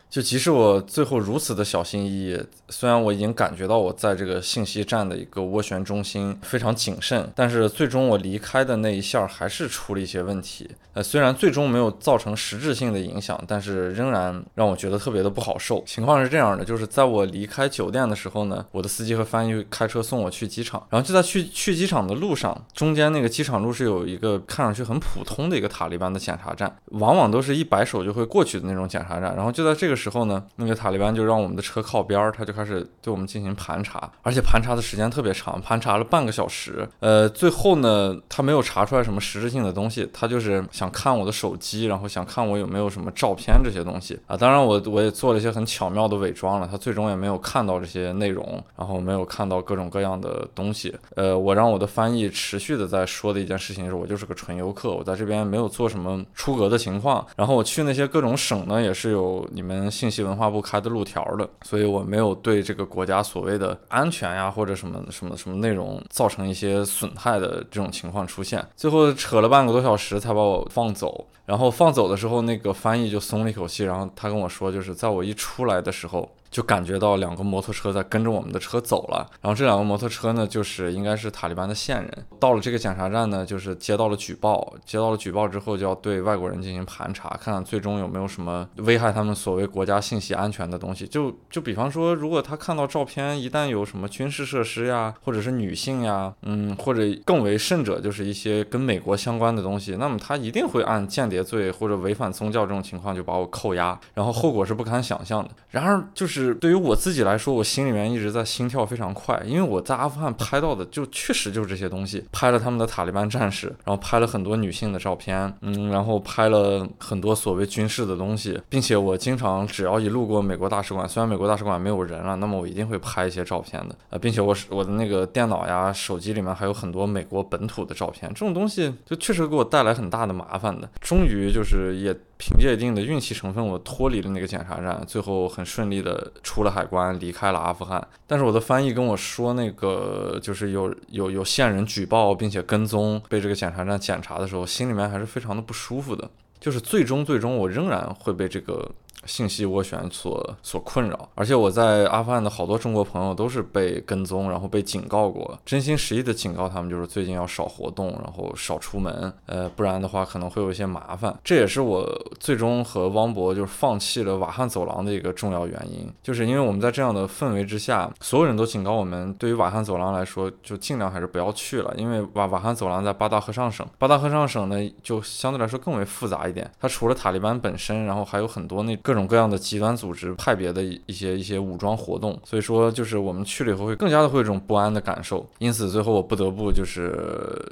就即使我最后如此的小心翼翼，虽然我已经感觉到我在这个信息站的一个涡旋中心非常谨慎，但是最终我离开的那一下还是出了一些问题。呃，虽然最终没有造成实质性的影响，但是仍然让我觉得特别的不好受。情况是这样的，就是在我离开酒店的时候呢，我的司机和翻译开车送我去机场，然后就在去去机场的路上，中间那个机场路是有一个看上去很普通的一个塔利班的检查站，往往都是一摆手就会过去的那种检查站，然后就在这个。时候呢，那个塔利班就让我们的车靠边儿，他就开始对我们进行盘查，而且盘查的时间特别长，盘查了半个小时。呃，最后呢，他没有查出来什么实质性的东西，他就是想看我的手机，然后想看我有没有什么照片这些东西啊。当然，我我也做了一些很巧妙的伪装了，他最终也没有看到这些内容，然后没有看到各种各样的东西。呃，我让我的翻译持续的在说的一件事情是，我就是个纯游客，我在这边没有做什么出格的情况。然后我去那些各种省呢，也是有你们。信息文化部开的路条的，所以我没有对这个国家所谓的安全呀或者什么什么什么内容造成一些损害的这种情况出现。最后扯了半个多小时才把我放走，然后放走的时候，那个翻译就松了一口气，然后他跟我说，就是在我一出来的时候。就感觉到两个摩托车在跟着我们的车走了，然后这两个摩托车呢，就是应该是塔利班的线人。到了这个检查站呢，就是接到了举报，接到了举报之后，就要对外国人进行盘查，看看最终有没有什么危害他们所谓国家信息安全的东西。就就比方说，如果他看到照片，一旦有什么军事设施呀，或者是女性呀，嗯，或者更为甚者，就是一些跟美国相关的东西，那么他一定会按间谍罪或者违反宗教这种情况就把我扣押，然后后果是不堪想象的。然而就是。对于我自己来说，我心里面一直在心跳非常快，因为我在阿富汗拍到的就确实就是这些东西，拍了他们的塔利班战士，然后拍了很多女性的照片，嗯，然后拍了很多所谓军事的东西，并且我经常只要一路过美国大使馆，虽然美国大使馆没有人了，那么我一定会拍一些照片的，呃，并且我我的那个电脑呀、手机里面还有很多美国本土的照片，这种东西就确实给我带来很大的麻烦的，终于就是也。凭借一定的运气成分，我脱离了那个检查站，最后很顺利的出了海关，离开了阿富汗。但是我的翻译跟我说，那个就是有有有线人举报并且跟踪被这个检查站检查的时候，心里面还是非常的不舒服的。就是最终最终，我仍然会被这个。信息涡旋所所困扰，而且我在阿富汗的好多中国朋友都是被跟踪，然后被警告过，真心实意的警告他们，就是最近要少活动，然后少出门，呃，不然的话可能会有一些麻烦。这也是我最终和汪博就是放弃了瓦罕走廊的一个重要原因，就是因为我们在这样的氛围之下，所有人都警告我们，对于瓦罕走廊来说，就尽量还是不要去了，因为瓦瓦罕走廊在巴达河上省，巴达河上省呢就相对来说更为复杂一点，它除了塔利班本身，然后还有很多那各种各样的极端组织派别的一些一些武装活动，所以说就是我们去了以后会更加的会有这种不安的感受，因此最后我不得不就是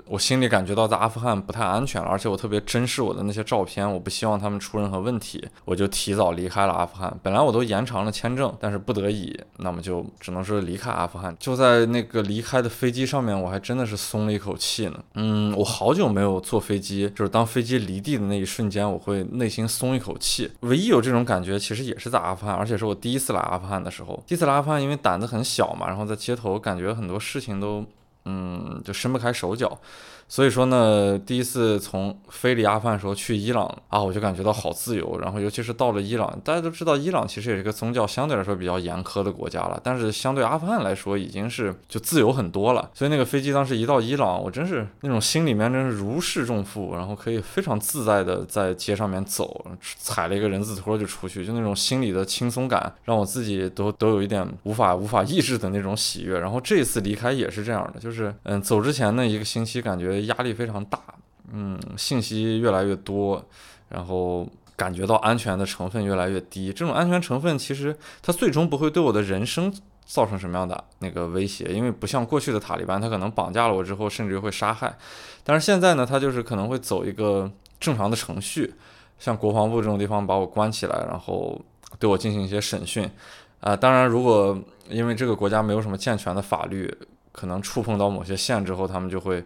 我心里感觉到在阿富汗不太安全了，而且我特别珍视我的那些照片，我不希望他们出任何问题，我就提早离开了阿富汗。本来我都延长了签证，但是不得已，那么就只能是离开阿富汗。就在那个离开的飞机上面，我还真的是松了一口气呢。嗯，我好久没有坐飞机，就是当飞机离地的那一瞬间，我会内心松一口气。唯一有这种感觉，其实也是在阿富汗，而且是我第一次来阿富汗的时候。第一次来阿富汗，因为胆子很小嘛，然后在街头感觉很多事情都，嗯，就伸不开手脚。所以说呢，第一次从飞离阿富汗时候去伊朗啊，我就感觉到好自由。然后尤其是到了伊朗，大家都知道伊朗其实也是一个宗教相对来说比较严苛的国家了，但是相对阿富汗来说已经是就自由很多了。所以那个飞机当时一到伊朗，我真是那种心里面真是如释重负，然后可以非常自在的在街上面走，踩了一个人字拖就出去，就那种心里的轻松感，让我自己都都有一点无法无法抑制的那种喜悦。然后这次离开也是这样的，就是嗯，走之前那一个星期感觉。压力非常大，嗯，信息越来越多，然后感觉到安全的成分越来越低。这种安全成分其实它最终不会对我的人生造成什么样的那个威胁，因为不像过去的塔利班，他可能绑架了我之后，甚至会杀害。但是现在呢，他就是可能会走一个正常的程序，像国防部这种地方把我关起来，然后对我进行一些审讯。啊，当然，如果因为这个国家没有什么健全的法律，可能触碰到某些线之后，他们就会。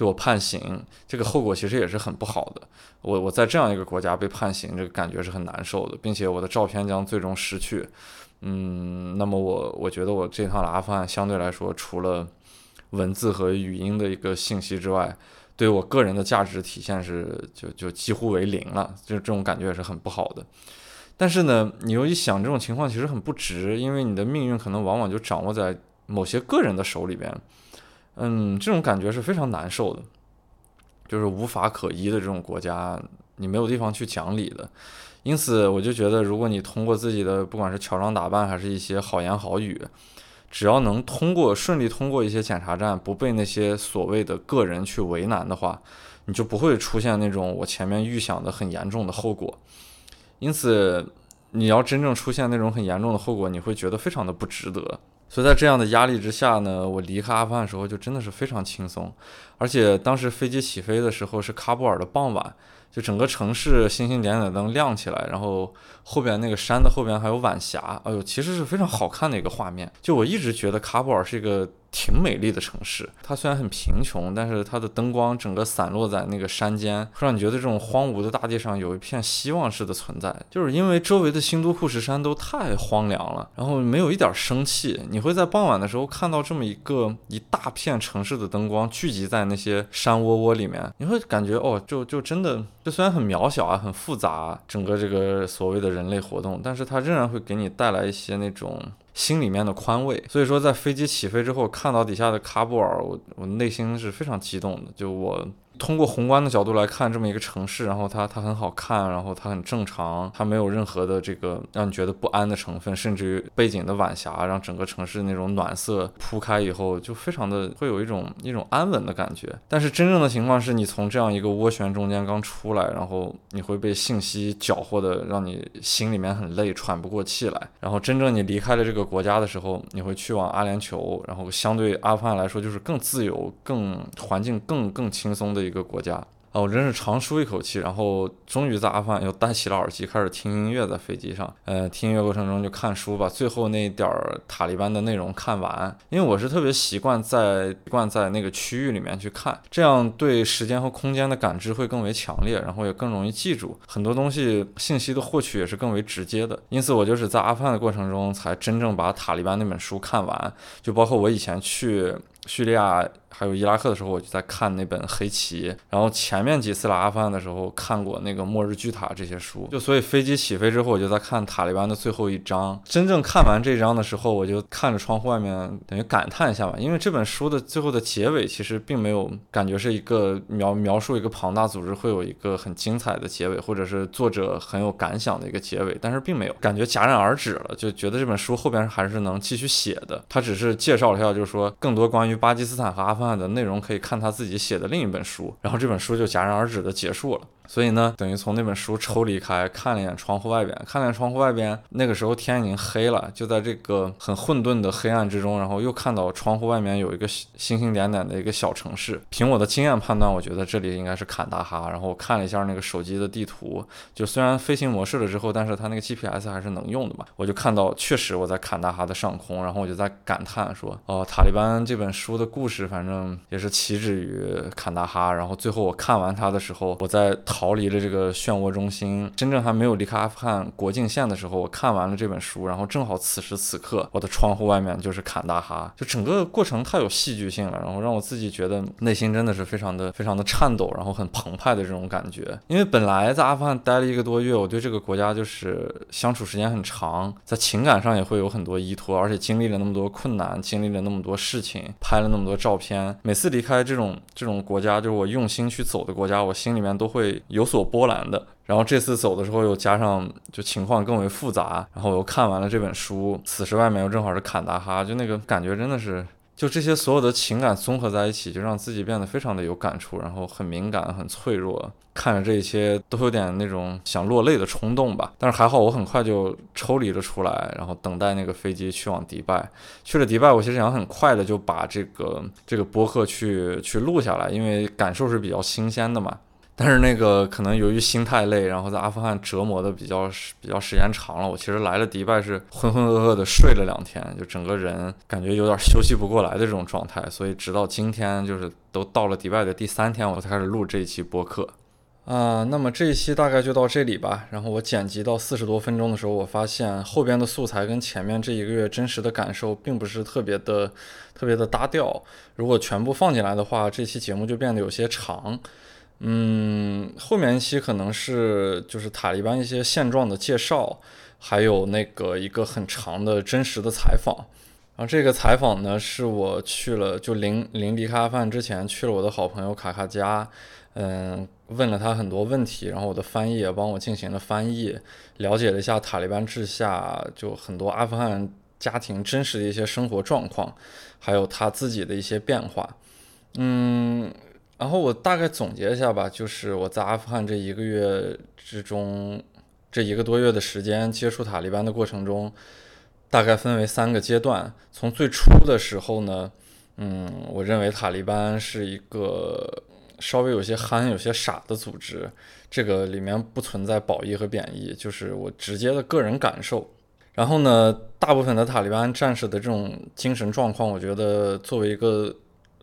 对我判刑，这个后果其实也是很不好的。我我在这样一个国家被判刑，这个感觉是很难受的，并且我的照片将最终失去。嗯，那么我我觉得我这趟来阿富汗相对来说，除了文字和语音的一个信息之外，对我个人的价值体现是就就几乎为零了，就这种感觉也是很不好的。但是呢，你又一想，这种情况其实很不值，因为你的命运可能往往就掌握在某些个人的手里边。嗯，这种感觉是非常难受的，就是无法可依的这种国家，你没有地方去讲理的。因此，我就觉得，如果你通过自己的不管是乔装打扮，还是一些好言好语，只要能通过顺利通过一些检查站，不被那些所谓的个人去为难的话，你就不会出现那种我前面预想的很严重的后果。因此，你要真正出现那种很严重的后果，你会觉得非常的不值得。所以在这样的压力之下呢，我离开阿富汗的时候就真的是非常轻松，而且当时飞机起飞的时候是喀布尔的傍晚，就整个城市星星点点灯亮起来，然后后边那个山的后边还有晚霞，哎呦，其实是非常好看的一个画面。就我一直觉得喀布尔是一个。挺美丽的城市，它虽然很贫穷，但是它的灯光整个散落在那个山间，会让你觉得这种荒芜的大地上有一片希望式的存在。就是因为周围的新都库什山都太荒凉了，然后没有一点生气。你会在傍晚的时候看到这么一个一大片城市的灯光聚集在那些山窝窝里面，你会感觉哦，就就真的，就虽然很渺小啊，很复杂，整个这个所谓的人类活动，但是它仍然会给你带来一些那种。心里面的宽慰，所以说在飞机起飞之后，看到底下的喀布尔，我我内心是非常激动的，就我。通过宏观的角度来看，这么一个城市，然后它它很好看，然后它很正常，它没有任何的这个让你觉得不安的成分，甚至于背景的晚霞让整个城市那种暖色铺开以后，就非常的会有一种一种安稳的感觉。但是真正的情况是你从这样一个涡旋中间刚出来，然后你会被信息搅和的，让你心里面很累，喘不过气来。然后真正你离开了这个国家的时候，你会去往阿联酋，然后相对阿富汗来说就是更自由、更环境更更轻松的。一个国家，啊，我真是长舒一口气，然后终于在阿富汗又戴起了耳机，开始听音乐，在飞机上，呃，听音乐过程中就看书，把最后那点儿塔利班的内容看完。因为我是特别习惯在习惯在那个区域里面去看，这样对时间和空间的感知会更为强烈，然后也更容易记住很多东西，信息的获取也是更为直接的。因此，我就是在阿富汗的过程中才真正把塔利班那本书看完，就包括我以前去叙利亚。还有伊拉克的时候，我就在看那本《黑旗》，然后前面几次来阿富汗的时候看过那个《末日巨塔》这些书，就所以飞机起飞之后，我就在看塔利班的最后一章。真正看完这一章的时候，我就看着窗户外面，等于感叹一下吧，因为这本书的最后的结尾其实并没有感觉是一个描描述一个庞大组织会有一个很精彩的结尾，或者是作者很有感想的一个结尾，但是并没有感觉戛然而止了，就觉得这本书后边还是能继续写的。他只是介绍了一下，就是说更多关于巴基斯坦和阿富汗的内容可以看他自己写的另一本书，然后这本书就戛然而止的结束了。所以呢，等于从那本书抽离开，看了一眼窗户外边，看了眼窗户外边，那个时候天已经黑了，就在这个很混沌的黑暗之中，然后又看到窗户外面有一个星星点点的一个小城市。凭我的经验判断，我觉得这里应该是坎大哈。然后我看了一下那个手机的地图，就虽然飞行模式了之后，但是它那个 GPS 还是能用的嘛。我就看到确实我在坎大哈的上空，然后我就在感叹说，哦，塔利班这本书的故事，反正也是起止于坎大哈。然后最后我看完它的时候，我在。逃离了这个漩涡中心，真正还没有离开阿富汗国境线的时候，我看完了这本书，然后正好此时此刻，我的窗户外面就是坎大哈，就整个过程太有戏剧性了，然后让我自己觉得内心真的是非常的非常的颤抖，然后很澎湃的这种感觉。因为本来在阿富汗待了一个多月，我对这个国家就是相处时间很长，在情感上也会有很多依托，而且经历了那么多困难，经历了那么多事情，拍了那么多照片，每次离开这种这种国家，就是我用心去走的国家，我心里面都会。有所波澜的，然后这次走的时候又加上就情况更为复杂，然后我又看完了这本书，此时外面又正好是坎大哈，就那个感觉真的是，就这些所有的情感综合在一起，就让自己变得非常的有感触，然后很敏感、很脆弱，看着这一切都有点那种想落泪的冲动吧。但是还好我很快就抽离了出来，然后等待那个飞机去往迪拜。去了迪拜，我其实想很快的就把这个这个播客去去录下来，因为感受是比较新鲜的嘛。但是那个可能由于心太累，然后在阿富汗折磨的比较比较时间长了，我其实来了迪拜是浑浑噩噩的睡了两天，就整个人感觉有点休息不过来的这种状态，所以直到今天就是都到了迪拜的第三天，我才开始录这一期播客。啊，那么这一期大概就到这里吧。然后我剪辑到四十多分钟的时候，我发现后边的素材跟前面这一个月真实的感受并不是特别的特别的搭调。如果全部放进来的话，这期节目就变得有些长。嗯，后面一期可能是就是塔利班一些现状的介绍，还有那个一个很长的真实的采访。然后这个采访呢，是我去了就临 临离开阿富汗之前去了我的好朋友卡卡家，嗯，问了他很多问题，然后我的翻译也帮我进行了翻译，了解了一下塔利班治下就很多阿富汗家庭真实的一些生活状况，还有他自己的一些变化。嗯。然后我大概总结一下吧，就是我在阿富汗这一个月之中，这一个多月的时间接触塔利班的过程中，大概分为三个阶段。从最初的时候呢，嗯，我认为塔利班是一个稍微有些憨、有些傻的组织，这个里面不存在褒义和贬义，就是我直接的个人感受。然后呢，大部分的塔利班战士的这种精神状况，我觉得作为一个。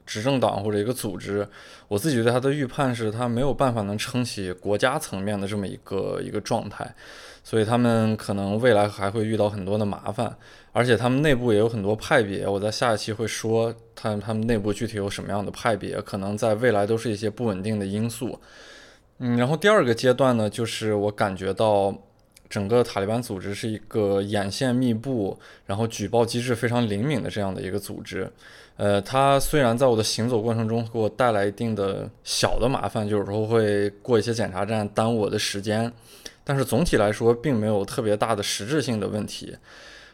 执政党或者一个组织，我自己对他的预判是，他没有办法能撑起国家层面的这么一个一个状态，所以他们可能未来还会遇到很多的麻烦，而且他们内部也有很多派别。我在下一期会说，他他们内部具体有什么样的派别，可能在未来都是一些不稳定的因素。嗯，然后第二个阶段呢，就是我感觉到整个塔利班组织是一个眼线密布，然后举报机制非常灵敏的这样的一个组织。呃，它虽然在我的行走过程中给我带来一定的小的麻烦，有时候会过一些检查站耽误我的时间，但是总体来说并没有特别大的实质性的问题。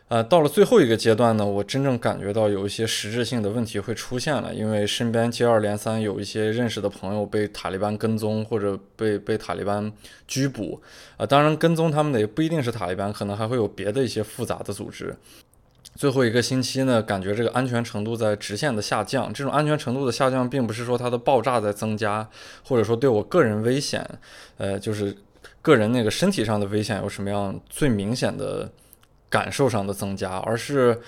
呃，到了最后一个阶段呢，我真正感觉到有一些实质性的问题会出现了，因为身边接二连三有一些认识的朋友被塔利班跟踪或者被被塔利班拘捕。啊，当然跟踪他们的也不一定是塔利班，可能还会有别的一些复杂的组织。最后一个星期呢，感觉这个安全程度在直线的下降。这种安全程度的下降，并不是说它的爆炸在增加，或者说对我个人危险，呃，就是个人那个身体上的危险有什么样最明显的感受上的增加，而是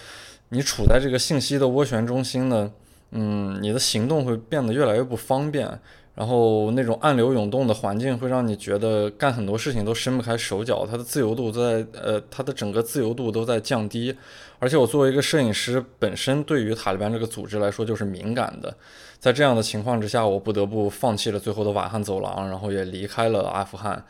你处在这个信息的涡旋中心呢，嗯，你的行动会变得越来越不方便。然后那种暗流涌动的环境会让你觉得干很多事情都伸不开手脚，它的自由度在呃，它的整个自由度都在降低。而且我作为一个摄影师，本身对于塔利班这个组织来说就是敏感的。在这样的情况之下，我不得不放弃了最后的瓦罕走廊，然后也离开了阿富汗，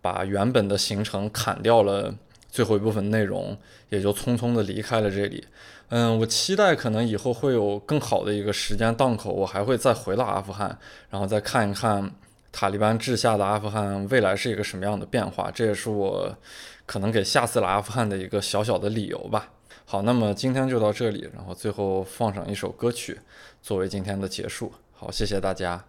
把原本的行程砍掉了最后一部分内容，也就匆匆的离开了这里。嗯，我期待可能以后会有更好的一个时间档口，我还会再回到阿富汗，然后再看一看塔利班治下的阿富汗未来是一个什么样的变化。这也是我可能给下次来阿富汗的一个小小的理由吧。好，那么今天就到这里，然后最后放上一首歌曲作为今天的结束。好，谢谢大家。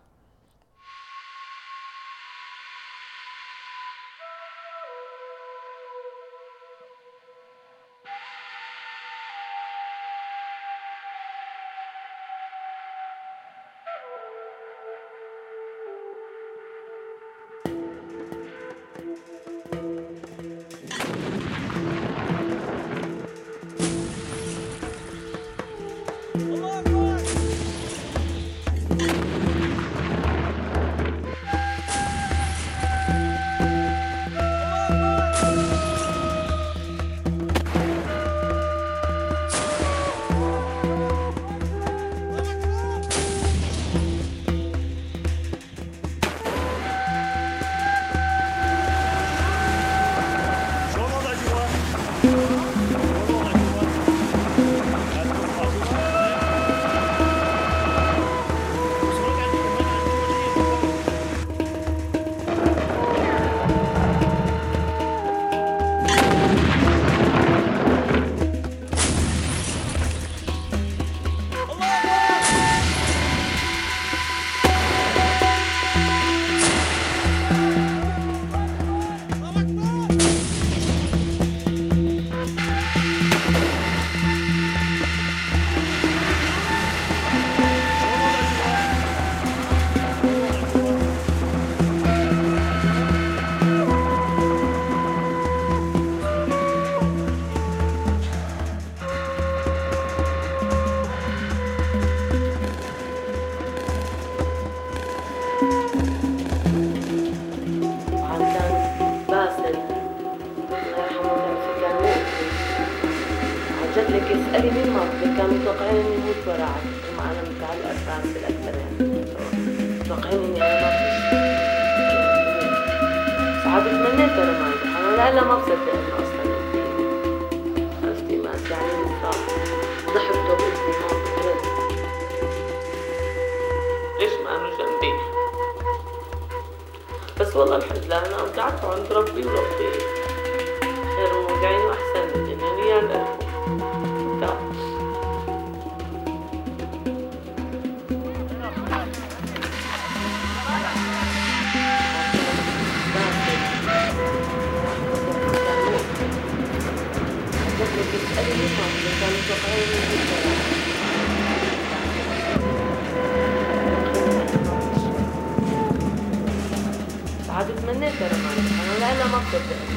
good things.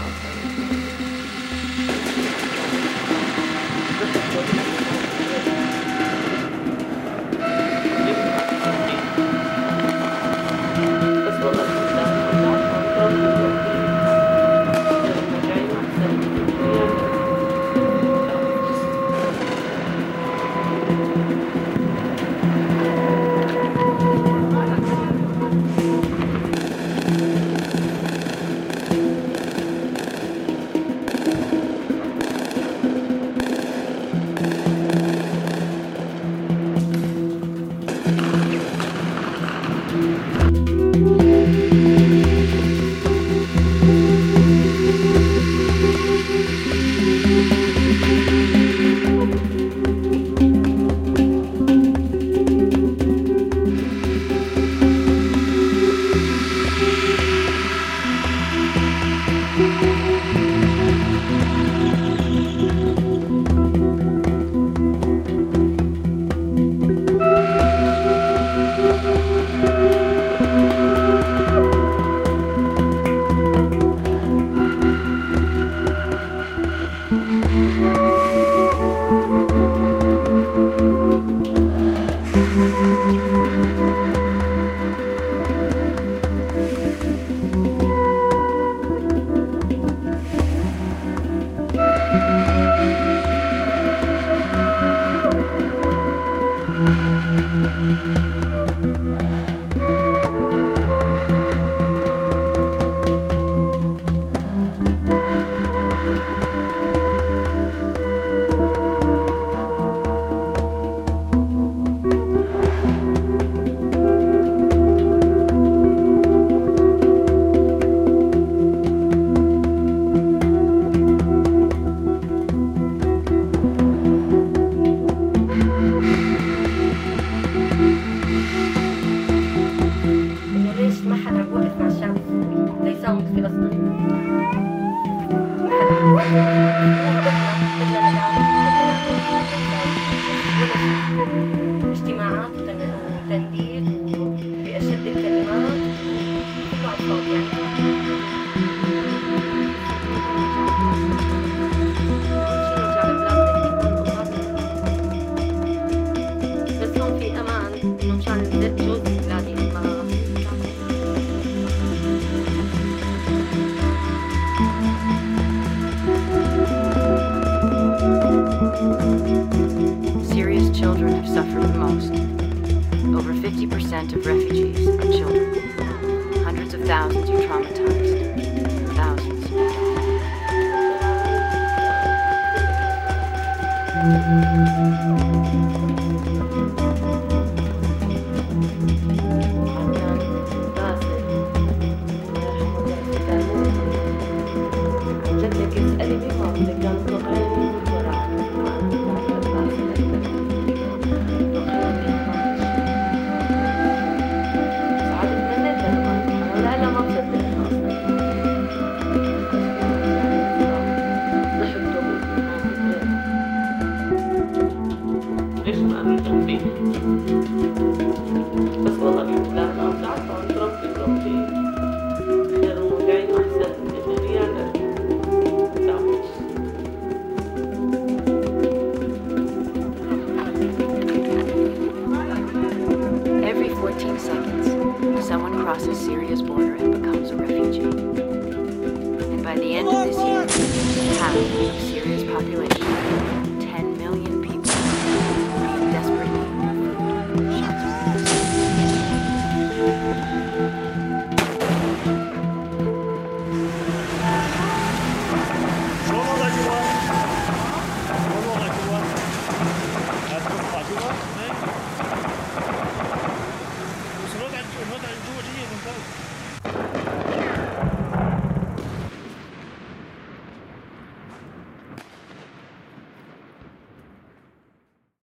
thousands are traumatized. Thousands. Mm-hmm.